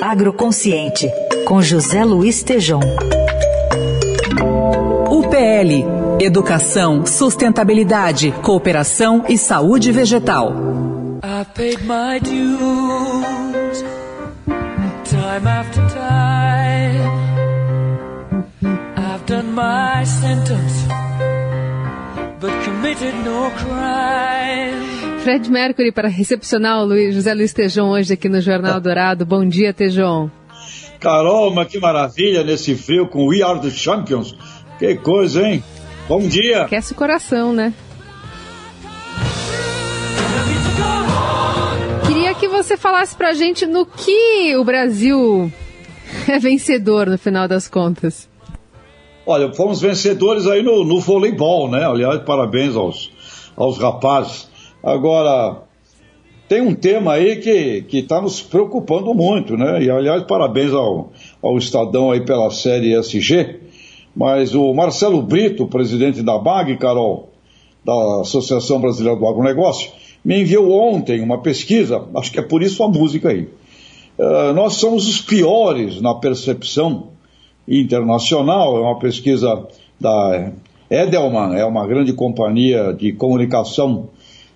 Agroconsciente, com José Luiz Tejom. UPL Educação, Sustentabilidade, Cooperação e Saúde Vegetal. I paid my dues, time after time. I've done my sentence, but committed no crime. Fred Mercury para recepcionar o Luiz, José Luiz Tejon hoje aqui no Jornal Dourado. Bom dia, Tejon. Carol, mas que maravilha nesse frio com We Are the Champions. Que coisa, hein? Bom dia. Aquece o coração, né? Queria que você falasse pra gente no que o Brasil é vencedor no final das contas. Olha, fomos vencedores aí no, no voleibol, né? Aliás, parabéns aos, aos rapazes. Agora, tem um tema aí que está nos preocupando muito, né? E, aliás, parabéns ao, ao Estadão aí pela série SG, mas o Marcelo Brito, presidente da BAG, Carol, da Associação Brasileira do Agronegócio, me enviou ontem uma pesquisa, acho que é por isso a música aí. Uh, nós somos os piores na percepção internacional, é uma pesquisa da Edelman, é uma grande companhia de comunicação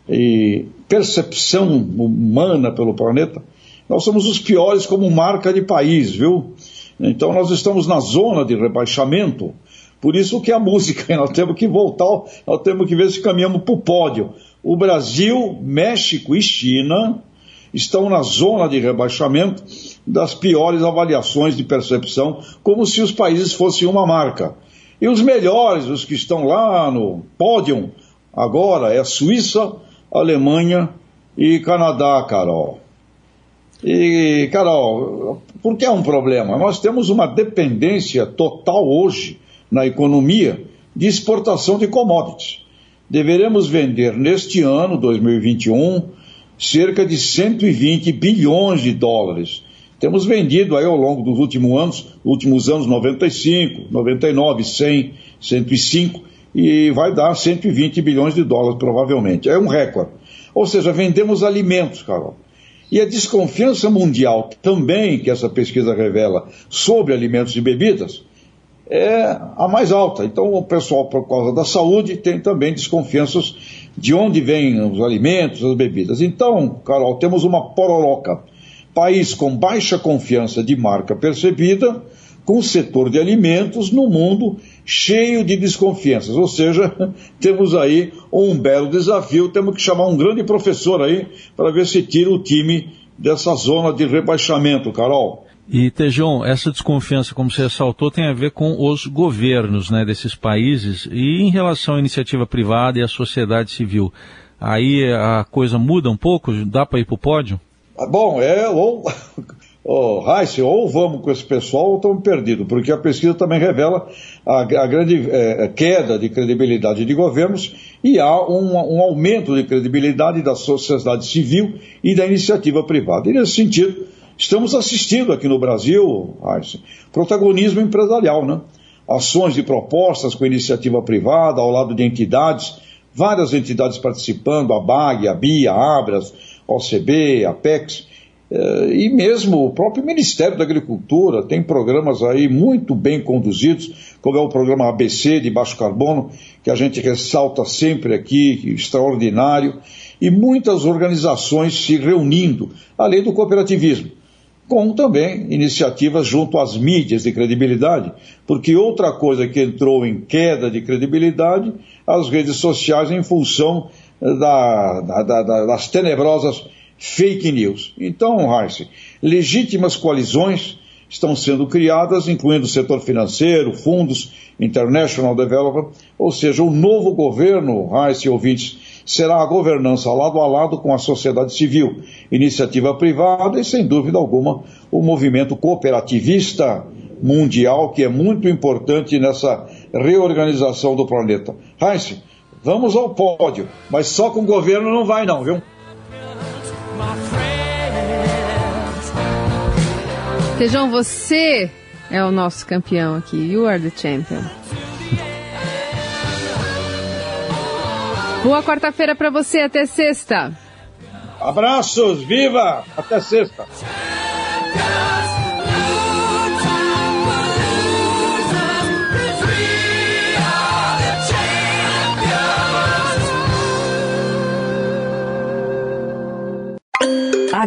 e percepção humana pelo planeta. Nós somos os piores como marca de país, viu? Então nós estamos na zona de rebaixamento. Por isso que a música, nós temos que voltar, nós temos que ver se caminhamos para o pódio. O Brasil, México e China estão na zona de rebaixamento das piores avaliações de percepção, como se os países fossem uma marca. E os melhores, os que estão lá no pódio, agora é Suíça, Alemanha e Canadá, Carol. E, Carol, por que é um problema? Nós temos uma dependência total hoje na economia de exportação de commodities. Deveremos vender neste ano, 2021, cerca de 120 bilhões de dólares. Temos vendido aí ao longo dos últimos anos, últimos anos 95, 99, 100, 105 e vai dar 120 bilhões de dólares provavelmente. É um recorde. Ou seja, vendemos alimentos, Carol. E a desconfiança mundial também, que essa pesquisa revela, sobre alimentos e bebidas, é a mais alta. Então, o pessoal, por causa da saúde, tem também desconfianças de onde vêm os alimentos, as bebidas. Então, Carol, temos uma pororoca. País com baixa confiança de marca percebida, com o setor de alimentos no mundo cheio de desconfianças. Ou seja, temos aí um belo desafio, temos que chamar um grande professor aí para ver se tira o time dessa zona de rebaixamento, Carol. E, Tejon, essa desconfiança, como você ressaltou, tem a ver com os governos né, desses países e em relação à iniciativa privada e à sociedade civil. Aí a coisa muda um pouco? Dá para ir para o pódio? Ah, bom, é, ou oh, ou vamos com esse pessoal ou estamos perdidos, porque a pesquisa também revela a, a grande é, queda de credibilidade de governos e há um, um, aumento de credibilidade da sociedade civil e da iniciativa privada. E nesse sentido, estamos assistindo aqui no Brasil, Heisse, protagonismo empresarial, né? Ações e propostas com iniciativa privada, ao lado de entidades, várias entidades participando, a BAG, a BIA, a Abras, a OCB, a PEX, e mesmo o próprio Ministério da Agricultura tem programas aí muito bem conduzidos, como é o programa ABC de baixo carbono, que a gente ressalta sempre aqui, extraordinário, e muitas organizações se reunindo, além do cooperativismo, com também iniciativas junto às mídias de credibilidade, porque outra coisa que entrou em queda de credibilidade, as redes sociais em função da, da, da, das tenebrosas fake news. Então, Heise, legítimas coalizões estão sendo criadas, incluindo o setor financeiro, fundos, International Development, ou seja, o novo governo, Heise e ouvintes, será a governança lado a lado com a sociedade civil, iniciativa privada e, sem dúvida alguma, o movimento cooperativista mundial, que é muito importante nessa reorganização do planeta. Heinz, vamos ao pódio, mas só com o governo não vai não, viu? Tejão, você é o nosso campeão aqui. You are the champion. Boa quarta-feira para você, até sexta. Abraços, viva! Até sexta.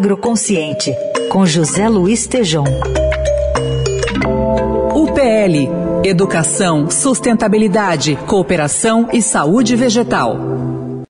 Agroconsciente, com José Luiz Tejom. UPL Educação, Sustentabilidade, Cooperação e Saúde Vegetal.